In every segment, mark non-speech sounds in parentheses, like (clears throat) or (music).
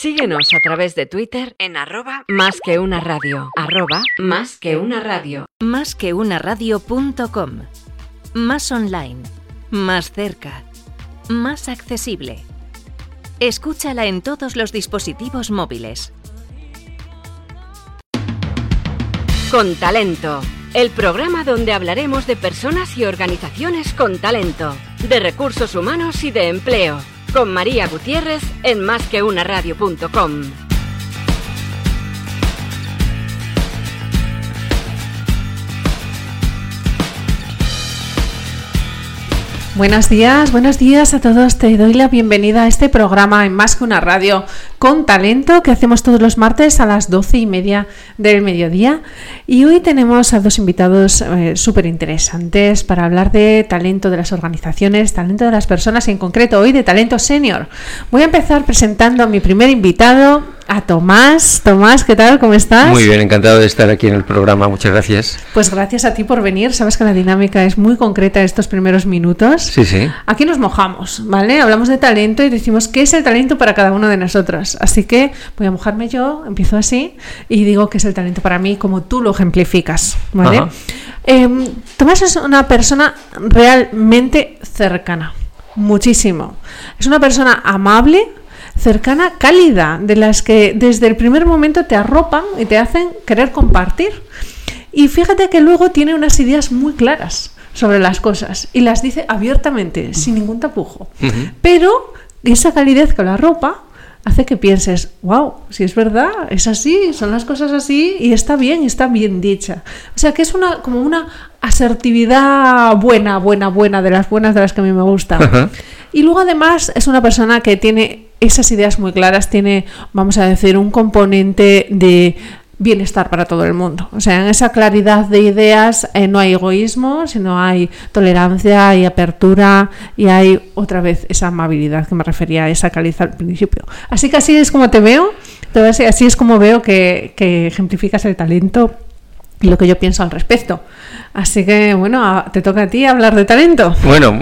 Síguenos a través de Twitter en arroba más que una radio. Arroba más que una radio. Más que una radio.com. Más online. Más cerca. Más accesible. Escúchala en todos los dispositivos móviles. Con talento. El programa donde hablaremos de personas y organizaciones con talento, de recursos humanos y de empleo con María Gutiérrez en másqueunaradio.com. Buenos días, buenos días a todos. Te doy la bienvenida a este programa en Más que una radio con talento que hacemos todos los martes a las doce y media del mediodía. Y hoy tenemos a dos invitados eh, súper interesantes para hablar de talento de las organizaciones, talento de las personas y en concreto hoy de talento senior. Voy a empezar presentando a mi primer invitado, a Tomás. Tomás, ¿qué tal? ¿Cómo estás? Muy bien, encantado de estar aquí en el programa. Muchas gracias. Pues gracias a ti por venir. Sabes que la dinámica es muy concreta estos primeros minutos. Sí, sí. Aquí nos mojamos, ¿vale? Hablamos de talento y decimos qué es el talento para cada uno de nosotros. Así que voy a mojarme yo, empiezo así y digo que es el talento para mí como tú lo ejemplificas, ¿vale? Em, Tomás es una persona realmente cercana, muchísimo. Es una persona amable, cercana, cálida, de las que desde el primer momento te arropan y te hacen querer compartir. Y fíjate que luego tiene unas ideas muy claras sobre las cosas y las dice abiertamente, sin ningún tapujo. Pero esa calidez con la ropa hace que pienses, wow, si es verdad, es así, son las cosas así y está bien, está bien dicha. O sea que es una como una asertividad buena, buena, buena, de las buenas de las que a mí me gusta. Y luego además es una persona que tiene esas ideas muy claras, tiene, vamos a decir, un componente de bienestar para todo el mundo. O sea, en esa claridad de ideas eh, no hay egoísmo, sino hay tolerancia, hay apertura y hay otra vez esa amabilidad que me refería a esa calidad al principio. Así que así es como te veo, así es como veo que, que ejemplificas el talento y lo que yo pienso al respecto. Así que, bueno, te toca a ti hablar de talento. Bueno,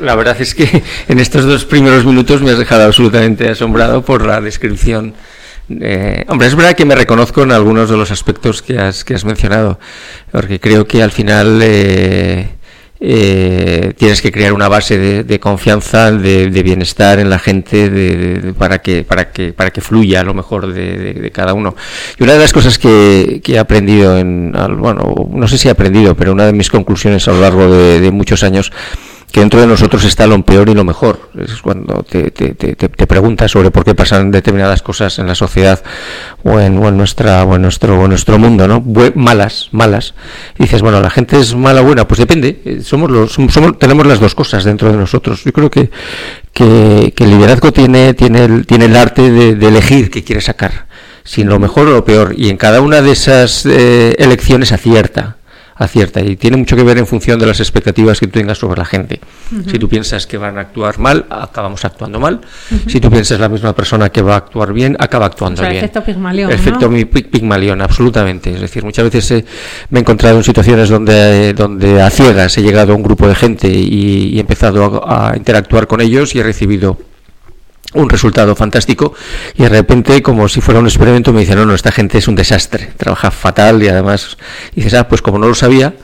la verdad es que (laughs) en estos dos primeros minutos me has dejado absolutamente asombrado por la descripción. Hombre, es verdad que me reconozco en algunos de los aspectos que has, que has mencionado, porque creo que al final eh, eh, tienes que crear una base de, confianza, de, bienestar en la gente, para que para que para que fluya lo mejor de, cada uno. Y una de las cosas que, he aprendido, en, bueno, no sé si he aprendido, pero una de mis conclusiones a lo largo de muchos años que dentro de nosotros está lo peor y lo mejor. Es cuando te, te, te, preguntas sobre por qué pasan determinadas cosas en la sociedad o en, o en nuestra o en nuestro o nuestro mundo, ¿no? malas, malas. Y dices, bueno, la gente es mala o buena, pues depende. Eh, somos los, somos, tenemos las dos cosas dentro de nosotros. Yo creo que, que, el liderazgo tiene, tiene, el, tiene el arte de, elegir qué quiere sacar, sin lo mejor o lo peor. Y en cada una de esas eh, elecciones acierta acierta y tiene mucho que ver en función de las expectativas que tú tengas sobre la gente. Si tú piensas que van a actuar mal, acabamos actuando mal. Si tú piensas la misma persona que va a actuar bien, acaba actuando bien. Efecto Pigmalión. Efecto Pigmalión, absolutamente. Es decir, muchas veces me he encontrado en situaciones donde, donde a ciegas he llegado a un grupo de gente y, he empezado a interactuar con ellos y he recibido un resultado fantástico y de repente como si fuera un experimento me dicen no, no, esta gente es un desastre, trabaja fatal y además dices, ah, pues como no lo sabía,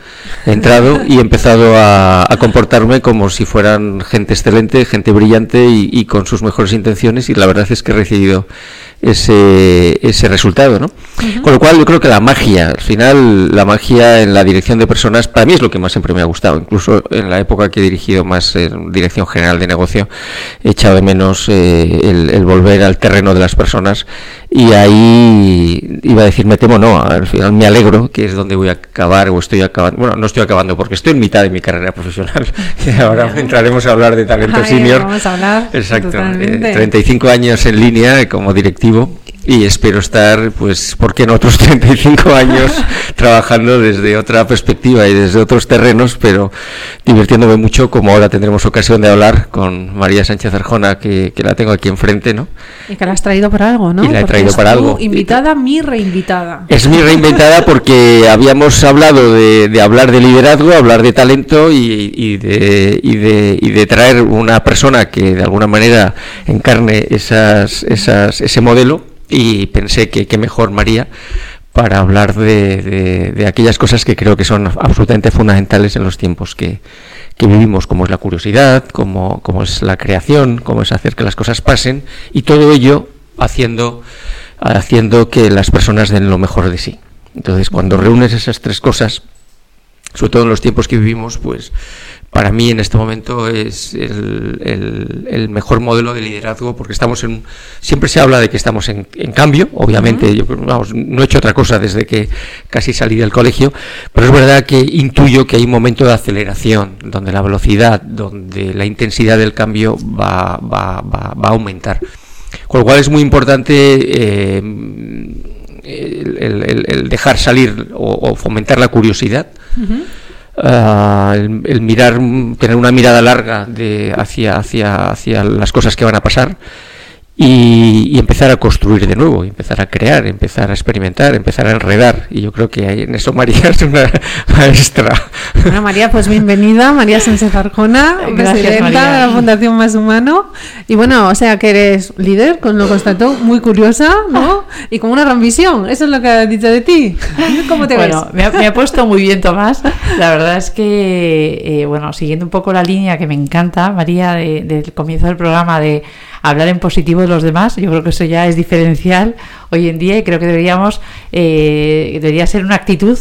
he entrado y he empezado a, comportarme como si fueran gente excelente, gente brillante y, con sus mejores intenciones y la verdad es que he recibido ese, ese resultado, ¿no? Con lo cual yo creo que la magia, al final la magia en la dirección de personas, para mí es lo que más siempre me ha gustado, incluso en la época que he dirigido más en dirección general de negocio, he echado de menos eh, el, volver al terreno de las personas y ahí iba a decir me temo no, al final me alegro que es donde voy a acabar o estoy acabando, bueno, no estoy acabando porque estoy en mitad de mi carrera profesional, (laughs) y ahora entraremos a hablar de talento senior. Vamos a hablar. Exacto, 35 eh, años en línea como directivo y espero estar, pues, ¿por qué no otros (laughs) 35 años trabajando desde otra perspectiva y desde otros terrenos, pero divirtiéndome mucho, como ahora tendremos ocasión de hablar con María Sánchez Arjona, que, la tengo aquí enfrente, ¿no? Y que la has traído para algo, ¿no? Y la he traído para algo. Invitada, mi reinvitada. Es mi reinvitada porque habíamos hablado de, hablar de liderazgo, hablar de talento y, de, y, de, y de traer una persona que de alguna manera encarne esas, esas, ese modelo y pensé que qué mejor María para hablar de, de, aquellas cosas que creo que son absolutamente fundamentales en los tiempos que, que vivimos, como es la curiosidad, como, como, es la creación, como es hacer que las cosas pasen, y todo ello haciendo, haciendo que las personas den lo mejor de sí. Entonces, cuando reúnes esas tres cosas, sobre todo en los tiempos que vivimos, pues para mí en este momento es el, mejor modelo de liderazgo porque estamos en siempre se habla de que estamos en, cambio obviamente yo no he hecho otra cosa desde que casi salí del colegio pero es verdad que intuyo que hay un momento de aceleración donde la velocidad donde la intensidad del cambio va, va, va, a aumentar. Con lo cual es muy importante eh, el, dejar salir o, fomentar la curiosidad Ah, el, mirar, tener una mirada larga de hacia, hacia, hacia las cosas que van a pasar y, empezar a construir de nuevo, empezar a crear, empezar a experimentar, empezar a enredar. Y yo creo que en eso María es una (laughs) maestra. Bueno, María, pues bienvenida, María Sánchez Arjona, presidenta de la Fundación Más Humano. Y bueno, o sea que eres líder, con lo constató, muy curiosa, ¿no? (laughs) Y con una gran visión, eso es lo que ha dicho de ti. ¿Cómo te bueno, ves? Me ha, puesto muy bien Tomás. La verdad es que, eh, bueno, siguiendo un poco la línea que me encanta, María, del comienzo del programa de hablar en positivo de los demás. Yo creo que eso ya es diferencial hoy en día y creo que deberíamos, eh, debería ser una actitud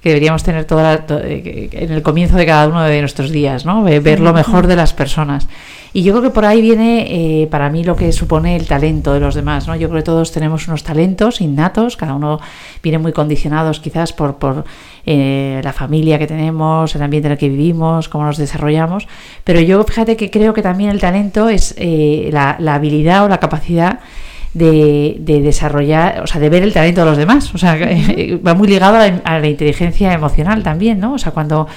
que deberíamos tener toda eh, en el comienzo de cada uno de nuestros días, ¿no? Ver lo mejor de las personas. Y yo creo que por ahí viene eh, para mí lo que supone el talento de los demás. ¿no? Yo creo que todos tenemos unos talentos innatos, cada uno viene muy condicionados quizás por, por eh, la familia que tenemos, el ambiente en el que vivimos, cómo nos desarrollamos. Pero yo fíjate que creo que también el talento es eh, la, habilidad o la capacidad de, desarrollar, o sea, de ver el talento de los demás. O sea, (laughs) va muy ligado la, a la, inteligencia emocional también, ¿no? O sea, cuando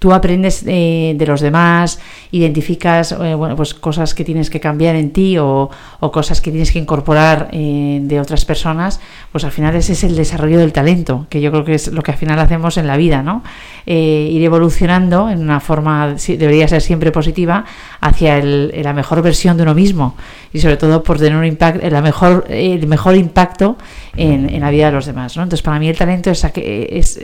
tú aprendes eh, de los demás, identificas eh, bueno, pues cosas que tienes que cambiar en ti o, cosas que tienes que incorporar eh, de otras personas, pues al final ese es el desarrollo del talento, que yo creo que es lo que al final hacemos en la vida, ¿no? ir evolucionando en una forma, debería ser siempre positiva, hacia la mejor versión de uno mismo y sobre todo por tener un impacto, la mejor, el mejor impacto en, la vida de los demás, ¿no? Entonces para mí el talento es, es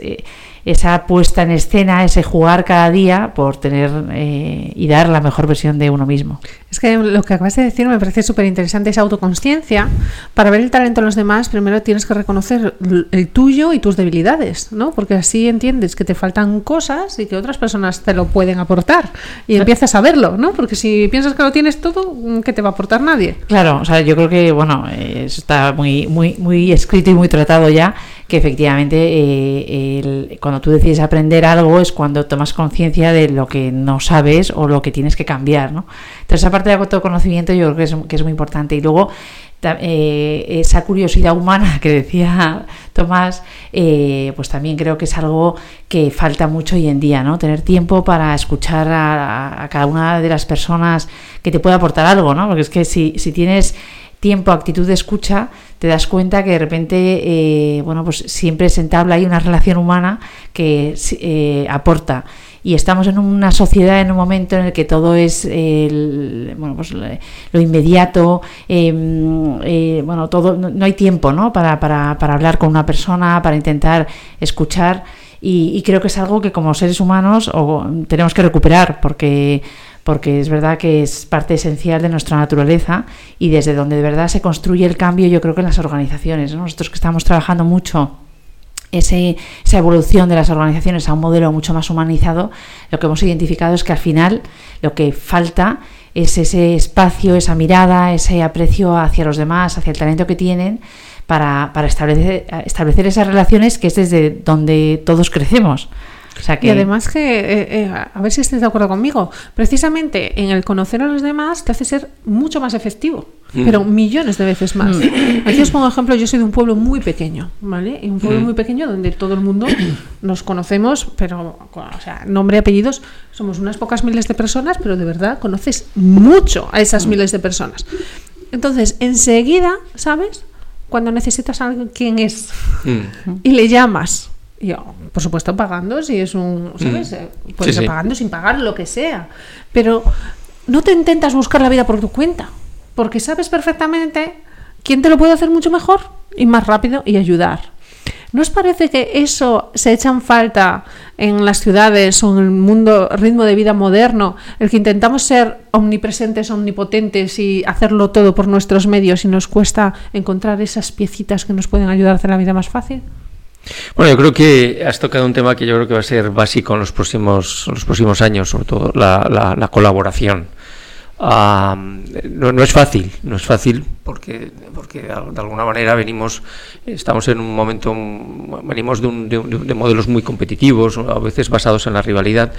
esa puesta en escena, ese jugar cada día por tener eh, y dar la mejor versión de uno mismo. Es que lo que acabas de decir me parece súper interesante, esa autoconsciencia. Para ver el talento de los demás, primero tienes que reconocer el tuyo y tus debilidades, ¿no? Porque así entiendes que te faltan cosas y que otras personas te lo pueden aportar. Y empiezas a verlo, ¿no? Porque si piensas que lo tienes todo, ¿qué te va a aportar nadie? Claro, o sea, yo creo que, bueno, eso está muy, muy, muy escrito y muy tratado ya que efectivamente eh, cuando tú decides aprender algo es cuando tomas conciencia de lo que no sabes o lo que tienes que cambiar. ¿no? Entonces, esa parte de autoconocimiento yo creo que es, muy importante. Y luego, eh, esa curiosidad humana (laughs) que decía Tomás, eh, pues también creo que es algo que falta mucho hoy en día, ¿no? Tener tiempo para escuchar a, cada una de las personas que te puede aportar algo, ¿no? Porque es que si, si tienes tiempo, actitud de escucha, te das cuenta que de repente, eh, bueno, pues siempre se entabla ahí una relación humana que eh, aporta. Y estamos en una sociedad, en un momento en el que todo es bueno, pues lo inmediato, em, eh, bueno, todo, no, hay tiempo ¿no? Para, para, para hablar con una persona, para intentar escuchar. Y, creo que es algo que como seres humanos tenemos que recuperar, porque porque es verdad que es parte esencial de nuestra naturaleza y desde donde de verdad se construye el cambio yo creo que en las organizaciones. Nosotros que estamos trabajando mucho ese, esa evolución de las organizaciones a un modelo mucho más humanizado, lo que hemos identificado es que al final lo que falta es ese espacio, esa mirada, ese aprecio hacia los demás, hacia el talento que tienen, para, establecer, establecer esas relaciones que es desde donde todos crecemos. Y además que, eh, eh, a ver si estáis de acuerdo conmigo, precisamente en el conocer a los demás te hace ser mucho más efectivo, mm. pero millones de veces más. Mm. Aquí os pongo ejemplo, yo soy de un pueblo muy pequeño, ¿vale? Y un pueblo mm. muy pequeño donde todo el mundo nos conocemos, pero, o sea, nombre y apellidos, somos unas pocas miles de personas, pero de verdad conoces mucho a esas miles de personas. Entonces, enseguida, ¿sabes? Cuando necesitas a alguien, quién es. Y le llamas yo, por supuesto, pagando si es un. ¿Sabes? Mm. Puedes ser pagando sin pagar, lo que sea. Pero no te intentas buscar la vida por tu cuenta. Porque sabes perfectamente quién te lo puede hacer mucho mejor y más rápido y ayudar. ¿No os parece que eso se echa en falta en las ciudades o en el mundo, ritmo de vida moderno, el que intentamos ser omnipresentes, omnipotentes y hacerlo todo por nuestros medios y nos cuesta encontrar esas piecitas que nos pueden ayudar a hacer la vida más fácil? Bueno, yo creo que has tocado un tema que yo creo que va a ser básico en los próximos, los próximos años, sobre todo la, colaboración. no, es fácil, no es fácil porque, porque de alguna manera venimos, estamos en un momento, venimos de, un, de modelos muy competitivos, a veces basados en la rivalidad.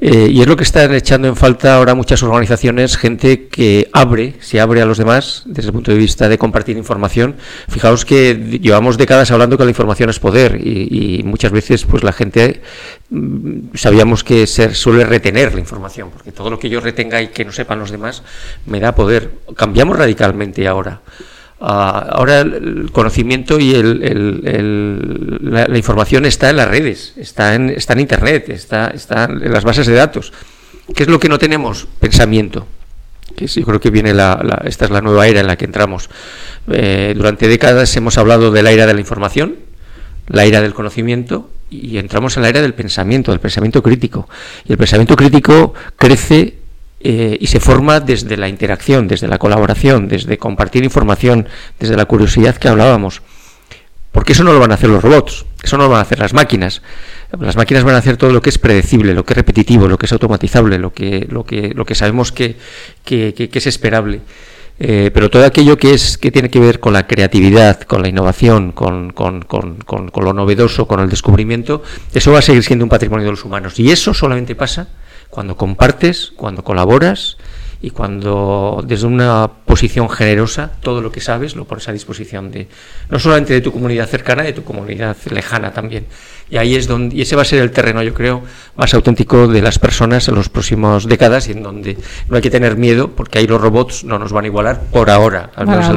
Eh, y es lo que están echando en falta ahora muchas organizaciones, gente que abre, se abre a los demás desde el punto de vista de compartir información. Fijaos que llevamos décadas hablando que la información es poder y, muchas veces pues la gente mm, sabíamos que se suele retener la información, porque todo lo que yo retenga y que no sepan los demás me da poder. Cambiamos radicalmente ahora. Ah, ahora el conocimiento y la, información está en las redes, está en, está en Internet, está, en las bases de datos. ¿Qué es lo que no tenemos? Pensamiento. Que yo creo que viene la, esta es la nueva era en la que entramos. Eh, durante décadas hemos hablado de la era de la información, la era del conocimiento y entramos en la era del pensamiento, del pensamiento crítico. Y el pensamiento crítico crece eh, y se forma desde la interacción, desde la colaboración, desde compartir información, desde la curiosidad que hablábamos. Porque eso no lo van a hacer los robots, eso no lo van a hacer las máquinas. Las máquinas van a hacer todo lo que es predecible, lo que es repetitivo, lo que es automatizable, lo que, lo que, lo que sabemos que, que, es esperable. Eh, pero todo aquello que es que tiene que ver con la creatividad, con la innovación, con, con, con, con, lo novedoso, con el descubrimiento, eso va a seguir siendo un patrimonio de los humanos. Y eso solamente pasa cuando compartes, cuando colaboras y cuando desde una posición generosa todo lo que sabes lo pones a disposición de no solamente de tu comunidad cercana, de tu comunidad lejana también. Y ahí es donde y ese va a ser el terreno, yo creo, más auténtico de las personas en los próximos décadas y en donde no hay que tener miedo porque ahí los robots no nos van a igualar por ahora, al menos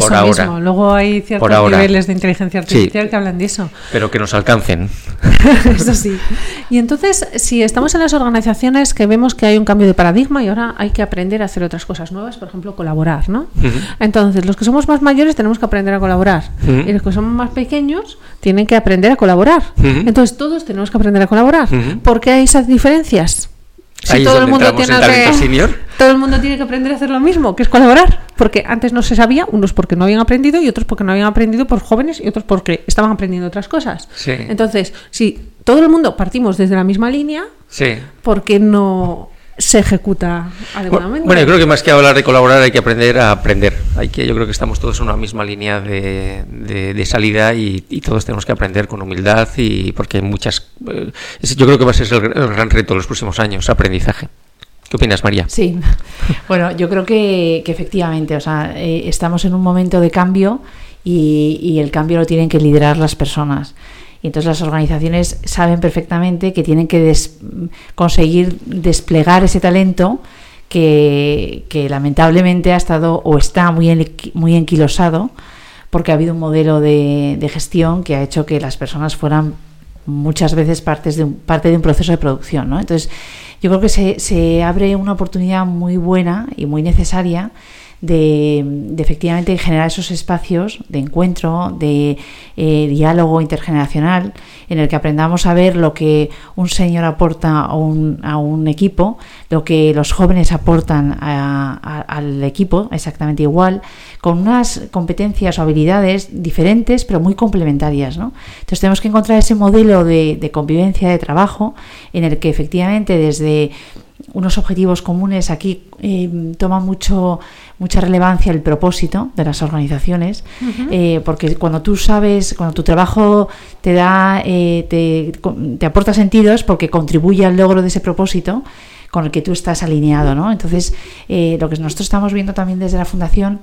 por ahora. Luego hay ciertos niveles de inteligencia artificial que hablan de eso. (laughs) Pero que nos alcancen. (laughs) eso sí. Y entonces, si estamos en las organizaciones que vemos que hay un cambio de paradigma y ahora hay que aprender a hacer otras cosas nuevas, por ejemplo, colaborar, ¿no? Entonces, los que somos más mayores tenemos que aprender a colaborar y los que somos más pequeños tienen que aprender a colaborar. Entonces todos tenemos que aprender a colaborar. ¿Por qué hay esas diferencias? Si todo el mundo tiene que todo el mundo tiene que aprender a hacer lo mismo, que es colaborar, porque antes no se sabía, unos porque no habían aprendido y otros porque no habían aprendido por jóvenes y otros porque estaban aprendiendo otras cosas. Entonces, si todo el mundo partimos desde la misma línea, ¿por qué no se ejecuta adecuadamente. Bueno, yo creo que más que hablar de colaborar hay que aprender a aprender. Hay que, yo creo que estamos todos en una misma línea de, de, salida y, todos tenemos que aprender con humildad y porque hay muchas. Eh, yo creo que va a ser el, gran reto de los próximos años, aprendizaje. ¿Qué opinas, María? Sí, (laughs) bueno, yo creo que, efectivamente, o sea, eh, estamos en un momento de cambio y, y el cambio lo tienen que liderar las personas. Y entonces las organizaciones saben perfectamente que tienen que conseguir desplegar ese talento que, lamentablemente ha estado o está muy, muy enquilosado porque ha habido un modelo de, gestión que ha hecho que las personas fueran muchas veces partes de un, parte de un proceso de producción. ¿no? Entonces yo creo que se, se abre una oportunidad muy buena y muy necesaria de, efectivamente generar esos espacios de encuentro, de eh, diálogo intergeneracional, en el que aprendamos a ver lo que un señor aporta a un, a un equipo, lo que los jóvenes aportan al equipo, exactamente igual, con unas competencias o habilidades diferentes, pero muy complementarias. ¿no? Entonces tenemos que encontrar ese modelo de, de convivencia, de trabajo, en el que efectivamente desde unos objetivos comunes. Aquí eh, toma mucho, mucha relevancia el propósito de las organizaciones, eh, porque cuando tú sabes, cuando tu trabajo te da, eh, te, te, aporta sentido es porque contribuye al logro de ese propósito con el que tú estás alineado, ¿no? Entonces, lo que nosotros estamos viendo también desde la fundación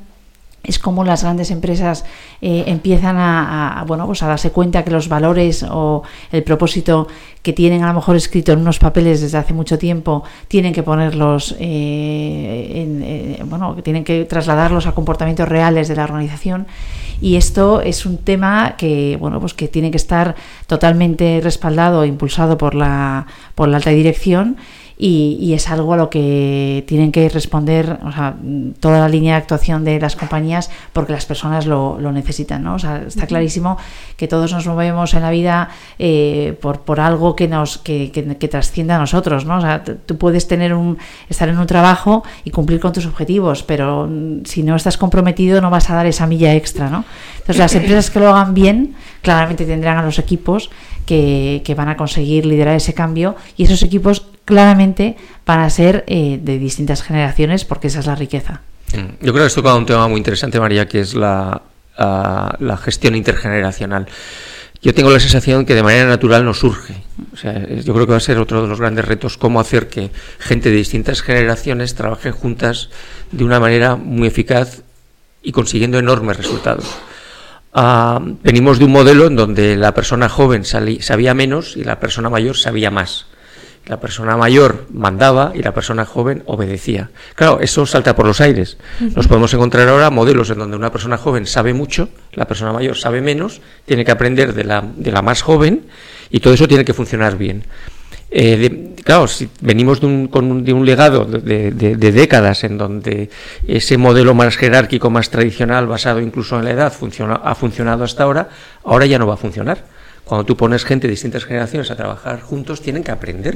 es como las grandes empresas eh, empiezan a, bueno pues a darse cuenta que los valores o el propósito que tienen a lo mejor escrito en unos papeles desde hace mucho tiempo tienen que ponerlos eh, en, eh, bueno tienen que trasladarlos a comportamientos reales de la organización. Y esto es un tema que bueno pues que tiene que estar totalmente respaldado e impulsado por la por la alta dirección y, es algo a lo que tienen que responder o sea, toda la línea de actuación de las compañías porque las personas lo, lo necesitan. ¿no? O sea, está clarísimo que todos nos movemos en la vida eh, por, por algo que nos que, que, trascienda a nosotros. ¿no? O sea, tú puedes tener un, estar en un trabajo y cumplir con tus objetivos, pero si no estás comprometido no vas a dar esa milla extra. ¿no? Entonces, las (clears throat) empresas que lo hagan bien claramente tendrán a los equipos que, que van a conseguir liderar ese cambio y esos equipos claramente para ser eh, de distintas generaciones, porque esa es la riqueza. Mm. Yo creo que esto toca un tema muy interesante, María, que es la, la gestión intergeneracional. Yo tengo la sensación que de manera natural nos surge. O sea, yo creo que va a ser otro de los grandes retos, cómo hacer que gente de distintas generaciones trabaje juntas de una manera muy eficaz y consiguiendo enormes resultados. Ah, venimos de un modelo en donde la persona joven sabía menos y la persona mayor sabía más. La persona mayor mandaba y la persona joven obedecía. Claro, eso salta por los aires. Nos podemos encontrar ahora modelos en donde una persona joven sabe mucho, la persona mayor sabe menos, tiene que aprender de la, de la más joven y todo eso tiene que funcionar bien. Eh, claro, si venimos de un, con de un legado de, décadas en donde ese modelo más jerárquico, más tradicional, basado incluso en la edad, funciona, ha funcionado hasta ahora, ahora ya no va a funcionar. Cuando tú pones gente de distintas generaciones a trabajar juntos, tienen que aprender,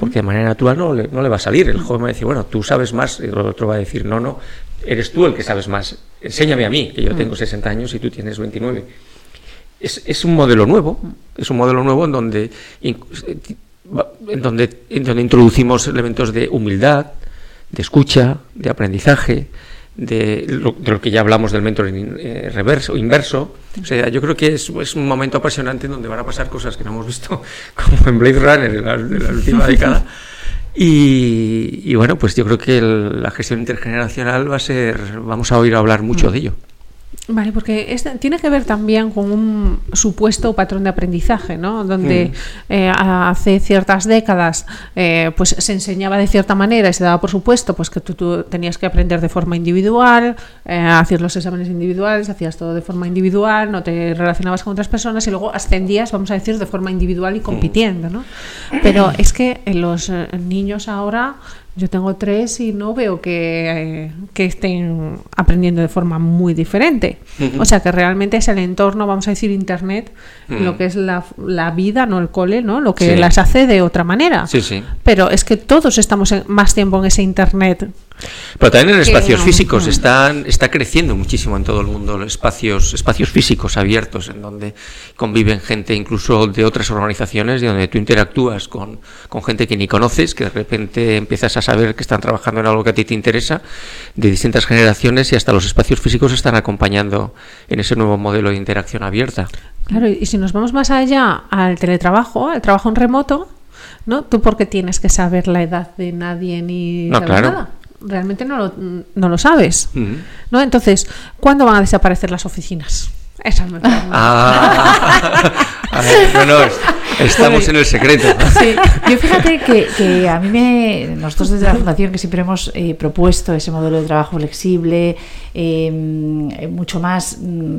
porque de manera natural no le, no le va a salir. El joven va a decir, bueno, tú sabes más, y el otro va a decir, no, no, eres tú el que sabes más, enséñame a mí, que yo tengo 60 años y tú tienes 29. Es, es un modelo nuevo, es un modelo nuevo en donde, en donde, en donde introducimos elementos de humildad, de escucha, de aprendizaje, de lo, que ya hablamos del mentoring eh, reverso, inverso. O sea, yo creo que es, un momento apasionante en donde van a pasar cosas que no hemos visto, (laughs) como en Blade Runner de la, última década. Y, bueno, pues yo creo que la gestión intergeneracional va a ser, vamos a oír hablar mucho de ello. Vale, porque tiene que ver también con un supuesto patrón de aprendizaje, ¿no? Donde mm. eh, hace ciertas décadas eh, pues se enseñaba de cierta manera y se daba por supuesto pues que tú, tenías que aprender de forma individual, eh, hacías los exámenes individuales, hacías todo de forma individual, no te relacionabas con otras personas y luego ascendías, vamos a decir, de forma individual y compitiendo, ¿no? Pero es que los niños ahora yo tengo tres y no veo que, eh, que estén aprendiendo de forma muy diferente. O sea que realmente es el entorno, vamos a decir, Internet, lo que es la, la, vida, no el cole, ¿no? Lo que las hace de otra manera. Sí, sí. Pero es que todos estamos más tiempo en ese Internet pero también en espacios físicos están, está creciendo muchísimo en todo el mundo los espacios, espacios físicos abiertos en donde conviven gente incluso de otras organizaciones y donde tú interactúas con, con gente que ni conoces, que de repente empiezas a saber que están trabajando en algo que a ti te interesa, de distintas generaciones y hasta los espacios físicos están acompañando en ese nuevo modelo de interacción abierta. Claro, y si nos vamos más allá al teletrabajo, al trabajo en remoto, ¿no? ¿Tú por qué tienes que saber la edad de nadie ni no, nada? Realmente no lo, no lo sabes. ¿no? Entonces, ¿cuándo van a desaparecer las oficinas? Esa es mi ah, (laughs) estamos en el secreto. Sí, yo fíjate que, a mí me. Nosotros desde la Fundación que siempre hemos eh, propuesto ese modelo de trabajo flexible, eh, mucho más. Mm,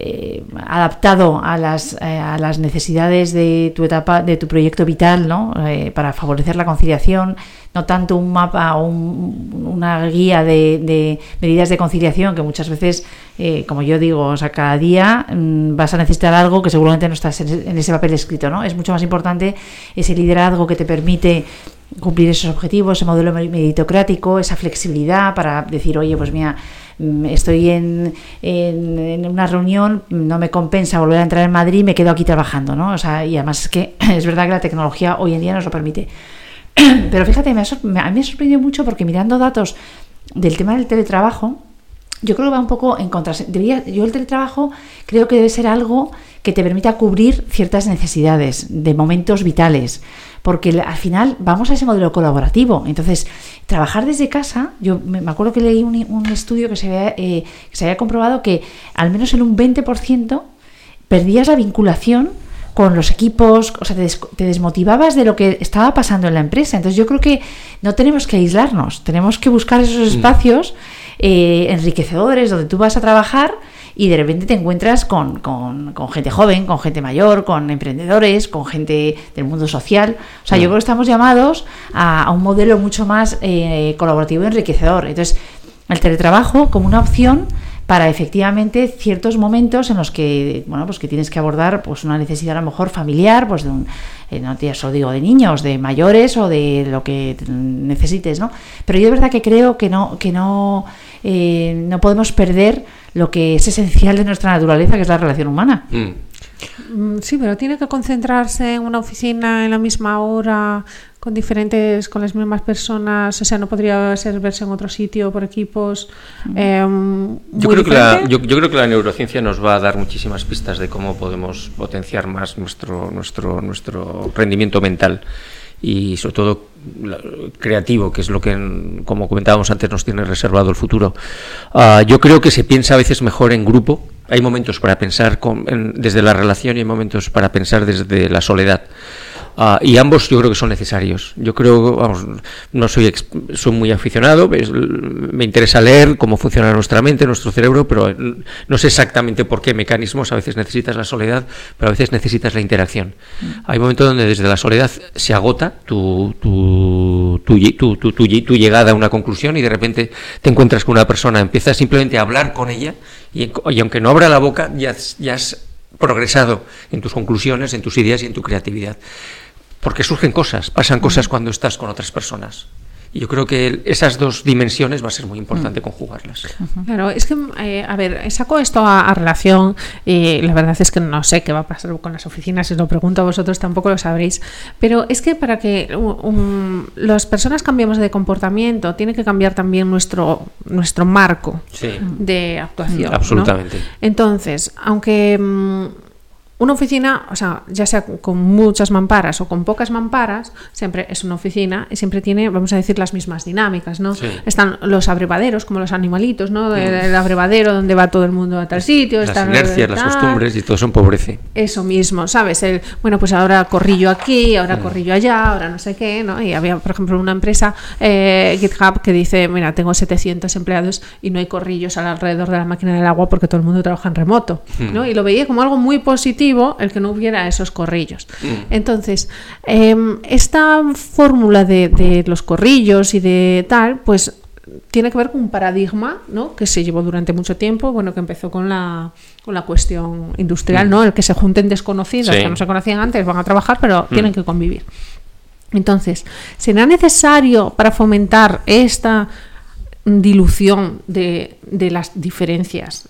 eh, adaptado a las, eh, a las necesidades de tu etapa, de tu proyecto vital, ¿no? Eh, para favorecer la conciliación, no tanto un mapa o una guía de, medidas de conciliación que muchas veces, como yo digo, o sea, cada día mm, vas a necesitar algo que seguramente no estás en, ese papel escrito, ¿no? Es mucho más importante ese liderazgo que te permite cumplir esos objetivos, ese modelo meritocrático, esa flexibilidad para decir, oye, pues mira, estoy en, en, una reunión, no me compensa volver a entrar en Madrid, me quedo aquí trabajando, ¿no? O sea, y además es que (clears throat) es verdad que la tecnología hoy en día nos lo permite. (clears throat) Pero fíjate, me ha a mí me sorprendió mucho porque mirando datos del tema del teletrabajo, yo creo que va un poco en contra. Debería, yo el teletrabajo creo que debe ser algo que te permita cubrir ciertas necesidades de momentos vitales, porque al final vamos a ese modelo colaborativo. Entonces, trabajar desde casa, yo me acuerdo que leí un, un estudio que se, había, eh, que se había comprobado que al menos en un 20% perdías la vinculación con los equipos, o sea, te, des- te desmotivabas de lo que estaba pasando en la empresa. Entonces yo creo que no tenemos que aislarnos, tenemos que buscar esos espacios eh, enriquecedores donde tú vas a trabajar y de repente te encuentras con, con- con gente joven, con gente mayor, con emprendedores, con gente del mundo social. O sea, yo creo que estamos llamados a, a un modelo mucho más eh, colaborativo y enriquecedor. Entonces, el teletrabajo como una opción para efectivamente ciertos momentos en los que bueno pues que tienes que abordar pues una necesidad a lo mejor familiar pues de un eh, no te solo digo de niños de mayores o de lo que necesites no pero yo de verdad que creo que no que no eh, no podemos perder lo que es esencial de nuestra naturaleza que es la relación humana Mm. Mm, Sí, pero tiene que concentrarse en una oficina en la misma hora, con diferentes, con las mismas personas. O sea, no podría ser verse en otro sitio por equipos. eh, Yo muy creo, que la, yo, yo creo que la neurociencia nos va a dar muchísimas pistas de cómo podemos potenciar más nuestro, nuestro, nuestro rendimiento mental y sobre todo creativo, que es lo que, como comentábamos antes, nos tiene reservado el futuro. Ah, yo creo que se piensa a veces mejor en grupo. Hay momentos para pensar desde la relación y hay momentos para pensar desde la soledad. Ah, y ambos yo creo que son necesarios. Yo creo, vamos, no soy, soy muy aficionado, es- me interesa leer cómo funciona nuestra mente, nuestro cerebro, pero no sé exactamente por qué mecanismos. A veces necesitas la soledad, pero a veces necesitas la interacción. Hay momentos donde desde la soledad se agota tu, tu, tu, tu- tu- tu lle- tu llegada a una conclusión y de repente te encuentras con una persona, empiezas simplemente a hablar con ella y, y aunque no abra la boca, ya, ya has progresado en tus conclusiones, en tus ideas y en tu creatividad. Porque surgen cosas, pasan cosas cuando estás con otras personas. Y yo creo que esas dos dimensiones va a ser muy importante conjugarlas. Claro, es que, eh, a ver, saco esto a, a relación y la verdad es que no sé qué va a pasar con las oficinas, si os lo pregunto a vosotros tampoco lo sabréis, pero es que para que un- las personas cambiemos de comportamiento, tiene que cambiar también nuestro, nuestro marco Sí. de actuación. ¿no? Absolutamente. Entonces, aunque mm, una oficina, o sea, ya sea con muchas mamparas o con pocas mamparas, siempre es una oficina y siempre tiene, vamos a decir, las mismas dinámicas, ¿no? Sí. Están los abrevaderos, como los animalitos, ¿no? El, el abrevadero donde va todo el mundo a tal sitio. Las están inercias, las costumbres y todo eso empobrece. Eso mismo, ¿sabes? El, bueno, pues ahora corrillo aquí, ahora corrillo allá, ahora no sé qué, ¿no? Y había, por ejemplo, una empresa, eh, GitHub, que dice, mira, tengo 700 empleados y no hay corrillos al alrededor de la máquina del agua porque todo el mundo trabaja en remoto, ¿no? Y lo veía como algo muy positivo el que no hubiera esos corrillos. Entonces, em, esta fórmula de, de los corrillos y de tal, pues tiene que ver con un paradigma ¿no? que se llevó durante mucho tiempo, bueno, que empezó con la, con la cuestión industrial, ¿no? El que se junten desconocidos Sí. que no se conocían antes, van a trabajar, pero tienen que convivir. Entonces, ¿será necesario para fomentar esta dilución de, de las diferencias,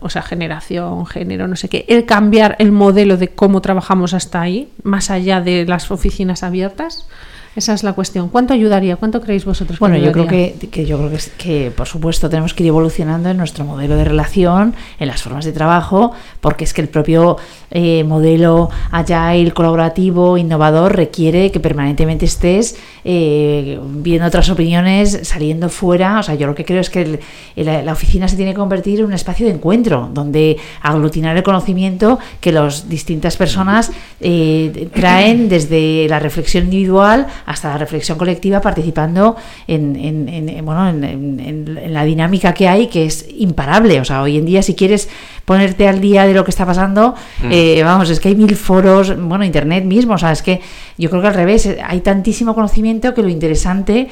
o sea, generación, género, no sé qué, el cambiar el modelo de cómo trabajamos hasta ahí, más allá de las oficinas abiertas? Esa es la cuestión. ¿Cuánto ayudaría? ¿Cuánto creéis vosotros? que Bueno, yo creo ayudaría? que, que yo creo que, es- que, por supuesto tenemos que ir evolucionando en nuestro modelo de relación, en las formas de trabajo, porque es que el propio eh, modelo agile, colaborativo, innovador requiere que permanentemente estés eh, viendo otras opiniones, saliendo fuera. O sea, yo lo que creo es que el- el- la oficina se tiene que convertir en un espacio de encuentro, donde aglutinar el conocimiento que las distintas personas eh, traen desde la reflexión individual hasta la reflexión colectiva, participando en, en- en- en, bueno, en, la dinámica que hay, que es imparable. O sea, hoy en día, si quieres ponerte al día de lo que está pasando, eh, vamos, es que hay mil foros, bueno, internet mismo, o sea, es que yo creo que al revés, hay tantísimo conocimiento que lo interesante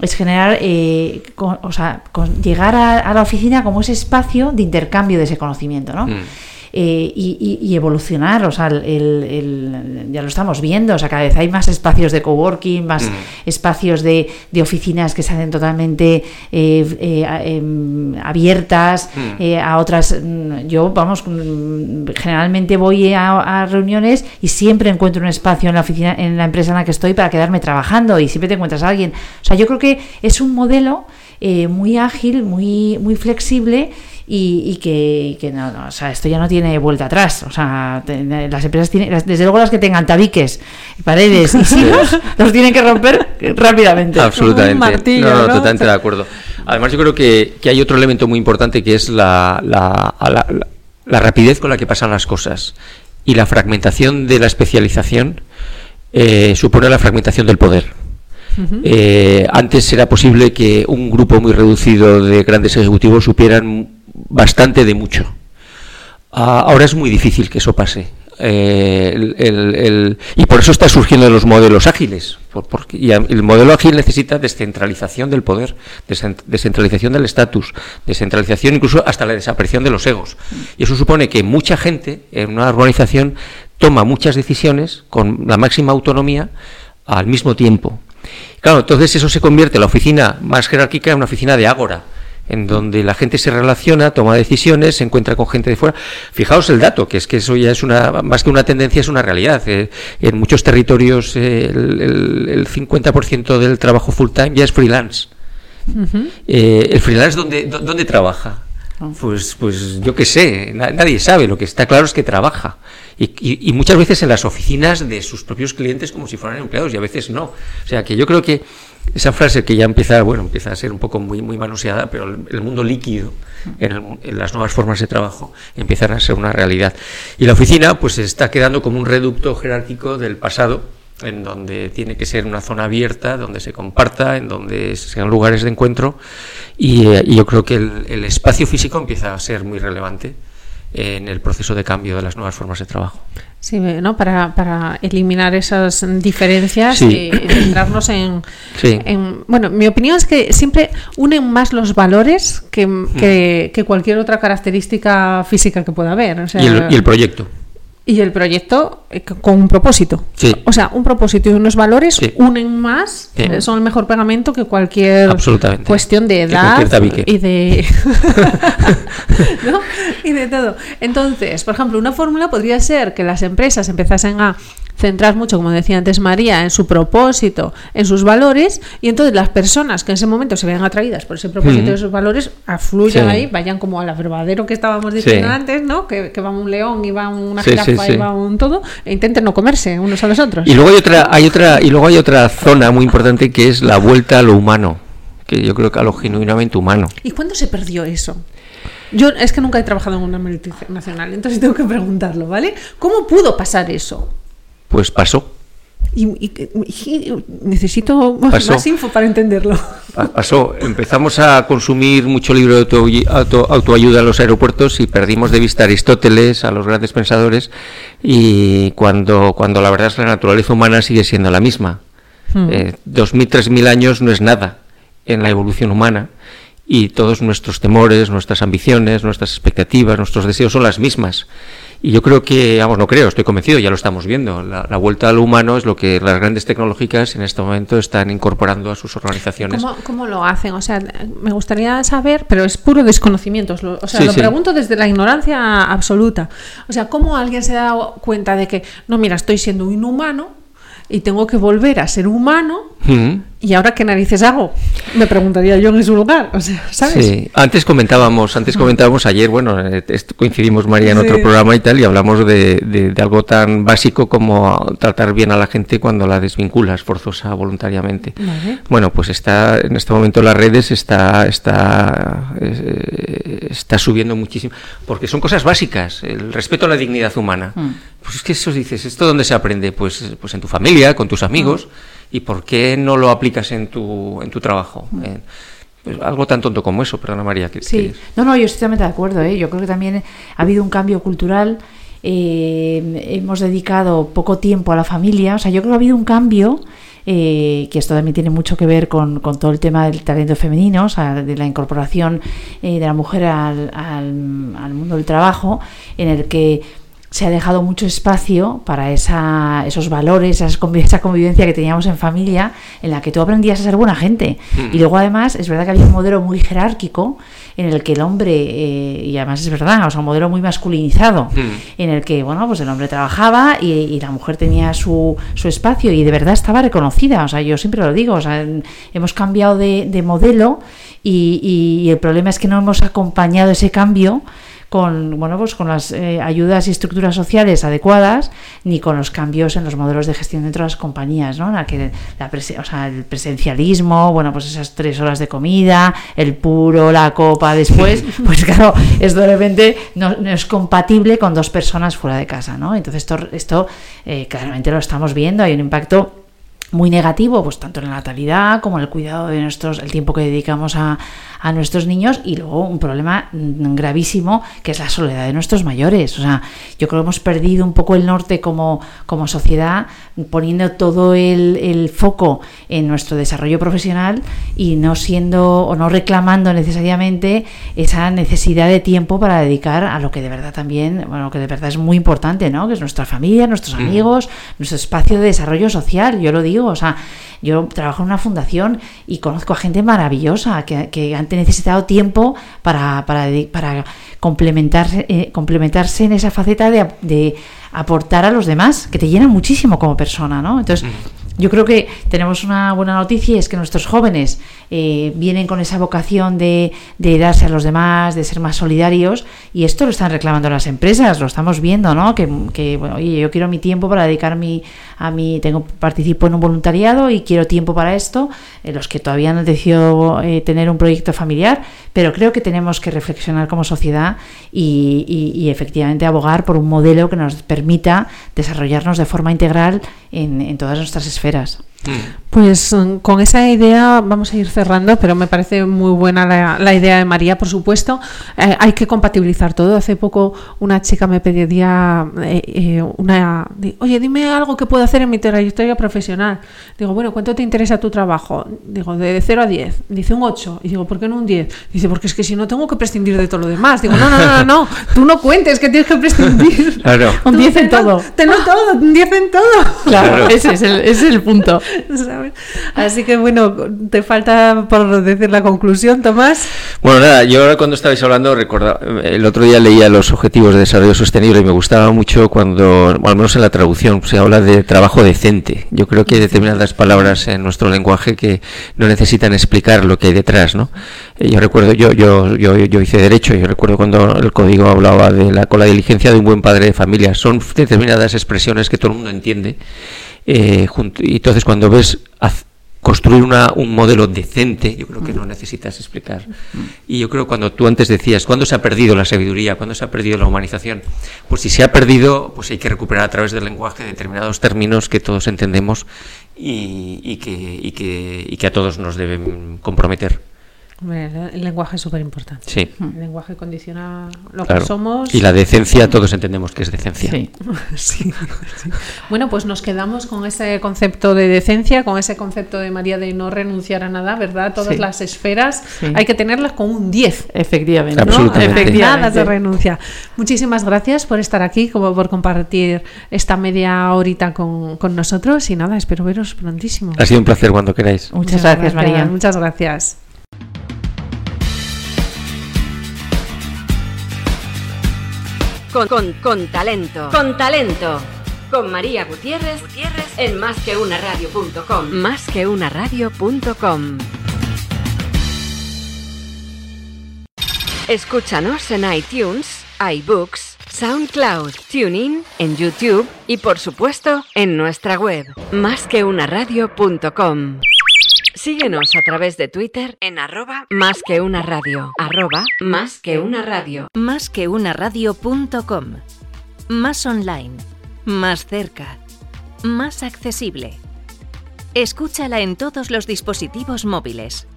es generar, eh, con- o sea, con- llegar a, a la oficina como ese espacio de intercambio de ese conocimiento, ¿no? Mm. Eh, y, evolucionar. O sea, el, ya lo estamos viendo, o sea, cada vez hay más espacios de coworking, más mm. espacios de, de, oficinas que se hacen totalmente eh, eh, em, abiertas mm. a otras. Mm, yo, vamos, generalmente voy a, reuniones y siempre encuentro un espacio en la oficina, en la empresa en la que estoy para quedarme trabajando y siempre te encuentras a alguien. O sea, yo creo que es un modelo muy ágil, muy, muy flexible y, que, no, o sea, esto ya no tiene vuelta atrás. O sea, las empresas tienen, desde luego las que tengan tabiques, paredes y (laughs) silos, los tienen que romper rápidamente. Absolutamente. no, totalmente de (laughs) acuerdo. Además, yo creo que, hay otro elemento muy importante que es la, la, la, rapidez con la que pasan las cosas y la fragmentación de la especialización eh, supone la fragmentación del poder. Eh, antes era posible que un grupo muy reducido de grandes ejecutivos supieran bastante de mucho. Ah, ahora es muy difícil que eso pase. Eh, y por eso está surgiendo los modelos ágiles. porque, el modelo ágil necesita descentralización del poder, descentralización del estatus, descentralización incluso hasta la desaparición de los egos. Y eso supone que mucha gente en una organización toma muchas decisiones con la máxima autonomía al mismo tiempo. Claro, entonces eso se convierte en la oficina más jerárquica en una oficina de ágora en donde la gente se relaciona, toma decisiones, se encuentra con gente de fuera. Fijaos el dato, que es que eso ya es una, más que una tendencia, es una realidad. Eh, en muchos territorios eh, el, 50% del trabajo full time ya es freelance. Eh, ¿El freelance dónde, dónde trabaja? Pues, pues yo qué sé, nadie sabe, lo que está claro es que trabaja. Y, muchas veces en las oficinas de sus propios clientes como si fueran empleados y a veces no. O sea que yo creo que esa frase que ya empieza, bueno, empieza a ser un poco muy, muy manoseada, pero el, mundo líquido en, las nuevas formas de trabajo empiezan a ser una realidad. Y la oficina pues está quedando como un reducto jerárquico del pasado, en donde tiene que ser una zona abierta, donde se comparta, en donde sean lugares de encuentro, y, eh, yo creo que el espacio físico empieza a ser muy relevante en el proceso de cambio de las nuevas formas de trabajo. Sí, ¿no? Para, para eliminar esas diferencias y centrarnos (clears throat) en, Bueno, mi opinión es que siempre unen más los valores que, que, que cualquier otra característica física que pueda haber. y, el, y el proyecto. Y el proyecto eh, con un propósito. O sea, un propósito y unos valores unen más, eh, son el mejor pegamento que cualquier cuestión de edad y de (laughs) (laughs) y de todo. Entonces, por ejemplo, una fórmula podría ser que las empresas empezasen a centrar mucho, como decía antes María, en su propósito, en sus valores, y entonces las personas que en ese momento se vean atraídas por ese propósito y esos valores, afluyan ahí, vayan como al verdadero que estábamos diciendo antes, ¿no? Que, va un león y va una jirafa y va un todo, e intenten no comerse unos a los otros. Y luego hay otra, hay otra, y luego hay otra zona muy importante que es la vuelta a lo humano, que yo creo que a lo genuinamente humano. ¿Y cuándo se perdió eso? Yo es que nunca he trabajado en una multinacional, entonces tengo que preguntarlo, ¿vale? ¿Cómo pudo pasar eso? Pues pasó. Y, necesito más info para entenderlo. Pasó. Empezamos a consumir mucho libro de autoayuda en los aeropuertos y perdimos de vista a Aristóteles, a los grandes pensadores, y cuando, cuando la verdad es que la naturaleza humana sigue siendo la misma. Hmm. Eh, dos mil, tres mil años no es nada en la evolución humana y todos nuestros temores, nuestras ambiciones, nuestras expectativas, nuestros deseos son las mismas. Y yo creo que, vamos, no creo, estoy convencido, ya lo estamos viendo. La, vuelta al humano es lo que las grandes tecnológicas en este momento están incorporando a sus organizaciones. ¿Cómo, lo hacen? O sea, me gustaría saber, pero es puro desconocimiento. O sea, lo pregunto desde la ignorancia absoluta. O sea, ¿cómo alguien se da cuenta de que, no, mira, estoy siendo inhumano y tengo que volver a ser humano? ¿Y ahora qué narices hago? Me preguntaría yo en su lugar, o sea, ¿sabes? Sí, antes comentábamos, antes comentábamos ayer, bueno, eh, coincidimos María en otro programa y tal, y hablamos de, de, algo tan básico como tratar bien a la gente cuando la desvinculas forzosa voluntariamente. Bueno, pues está en este momento las redes está está eh, está subiendo muchísimo, porque son cosas básicas, el respeto a la dignidad humana. Mm. Pues es que eso dices, ¿esto dónde se aprende? Pues pues en tu familia, con tus amigos. Mm. ¿Y por qué no lo aplicas en tu, en tu trabajo? Mm. Eh, pues algo tan tonto como eso, perdona María. sí, no, no, yo estoy totalmente de acuerdo. ¿eh? Yo creo que también ha habido un cambio cultural eh, hemos dedicado poco tiempo a la familia. O sea, yo creo que ha habido un cambio. Eh, que esto también tiene mucho que ver con, con, todo el tema del talento femenino, o sea, de la incorporación eh, de la mujer al, al, al mundo del trabajo, en el que se ha dejado mucho espacio para esa, esos valores, esa convivencia que teníamos en familia, en la que tú aprendías a ser buena gente. Mm. Y luego además es verdad que había un modelo muy jerárquico en el que el hombre, eh, y además es verdad, o sea, un modelo muy masculinizado, mm. en el que, bueno, pues el hombre trabajaba y, la mujer tenía su, su, espacio y de verdad estaba reconocida. O sea, yo siempre lo digo, o sea, hemos cambiado de, de modelo y, y el problema es que no hemos acompañado ese cambio con, bueno, pues con las eh, ayudas y estructuras sociales adecuadas, ni con los cambios en los modelos de gestión dentro de las compañías, ¿no? La que, la o sea, el presencialismo, bueno, pues esas tres horas de comida, el puro, la copa después, pues claro, esto de repente no, no, es compatible con dos personas fuera de casa, ¿no? Entonces esto, esto eh, claramente lo estamos viendo, hay un impacto muy negativo, pues tanto en la natalidad como en el cuidado de nuestros, el tiempo que dedicamos a, a nuestros niños y luego un problema gravísimo que es la soledad de nuestros mayores. O sea, yo creo que hemos perdido un poco el norte como, como sociedad poniendo todo el, el foco en nuestro desarrollo profesional y no siendo o no reclamando necesariamente esa necesidad de tiempo para dedicar a lo que de verdad también, bueno, que de verdad es muy importante, ¿no? Que es nuestra familia, nuestros amigos, nuestro espacio de desarrollo social, yo lo digo, o sea, yo trabajo en una fundación y conozco a gente maravillosa que, que necesitado tiempo para, para, para complementarse, eh, complementarse en esa faceta de, de, aportar a los demás, que te llena muchísimo como persona, ¿no? Entonces, yo creo que tenemos una buena noticia y es que nuestros jóvenes eh, vienen con esa vocación de, darse a los demás, de ser más solidarios y esto lo están reclamando las empresas, lo estamos viendo, ¿no? Que, bueno, oye, yo quiero mi tiempo para dedicar mi, a mí, tengo participo en un voluntariado y quiero tiempo para esto, eh, los que todavía no han decidido eh, tener un proyecto familiar, pero creo que tenemos que reflexionar como sociedad y, y, y efectivamente abogar por un modelo que nos permita desarrollarnos de forma integral en, en todas nuestras esferas esferas. Pues mm, con esa idea vamos a ir cerrando, pero me parece muy buena la, la idea de María, por supuesto. Eh, hay que compatibilizar todo. Hace poco una chica me pedía eh, eh, una, oye, dime algo que puedo hacer en mi trayectoria profesional. Digo, bueno, ¿cuánto te interesa tu trabajo? Digo, de 0 a 10. Dice un 8. Y digo, ¿por qué no un 10? Dice, porque es que si no tengo que prescindir de todo lo demás. Digo, no, no, no, no, no. tú no cuentes que tienes que prescindir. Claro. Un 10 en todo. Tenlo todo, un 10 en todo. Claro, claro. Ese, es el, ese es el punto. (laughs) Así que bueno, te falta por decir la conclusión, Tomás. Bueno, nada, yo ahora cuando estabais hablando, recordaba, el otro día leía los Objetivos de Desarrollo Sostenible y me gustaba mucho cuando, al menos en la traducción, se habla de trabajo decente. Yo creo que hay determinadas palabras en nuestro lenguaje que no necesitan explicar lo que hay detrás, ¿no? Eh, yo recuerdo, yo, yo, yo, yo hice Derecho, yo recuerdo cuando el código hablaba de la, con la diligencia de un buen padre de familia. Son determinadas expresiones que todo el mundo entiende eh, y entonces cuando ves construir una, un modelo decente, yo creo que no necesitas explicar. Y yo creo cuando tú antes decías, ¿cuándo se ha perdido la sabiduría? ¿Cuándo se ha perdido la humanización? Pues si se ha perdido, pues hay que recuperar a través del lenguaje determinados términos que todos entendemos y, que, y, que, y que a todos nos deben comprometer. El lenguaje es súper importante. Sí. El lenguaje condiciona lo claro. que somos. Y la decencia, todos entendemos que es decencia. Sí. (laughs) sí, sí. Bueno, pues nos quedamos con ese concepto de decencia, con ese concepto de María de no renunciar a nada, ¿verdad? Todas las esferas hay que tenerlas con un 10. Efectivamente. ¿no? Absolutamente. Efectivamente. Nada de renuncia. Muchísimas gracias por estar aquí, como por compartir esta media horita con, con nosotros. Y nada, espero veros prontísimo. Ha sido un placer cuando queráis. Muchas, Muchas gracias, gracias, María. Muchas gracias. Con, con, con, talento. Con talento. Con María Gutiérrez, Gutiérrez en másqueunaradio.com. Másqueunaradio.com. Escúchanos en iTunes, iBooks, SoundCloud, TuneIn, en YouTube y por supuesto en nuestra web, másqueunaradio.com. Síguenos a través de Twitter en arroba más que una radio. Arroba más que una radio. Más que una radio.com. Más online. Más cerca. Más accesible. Escúchala en todos los dispositivos móviles.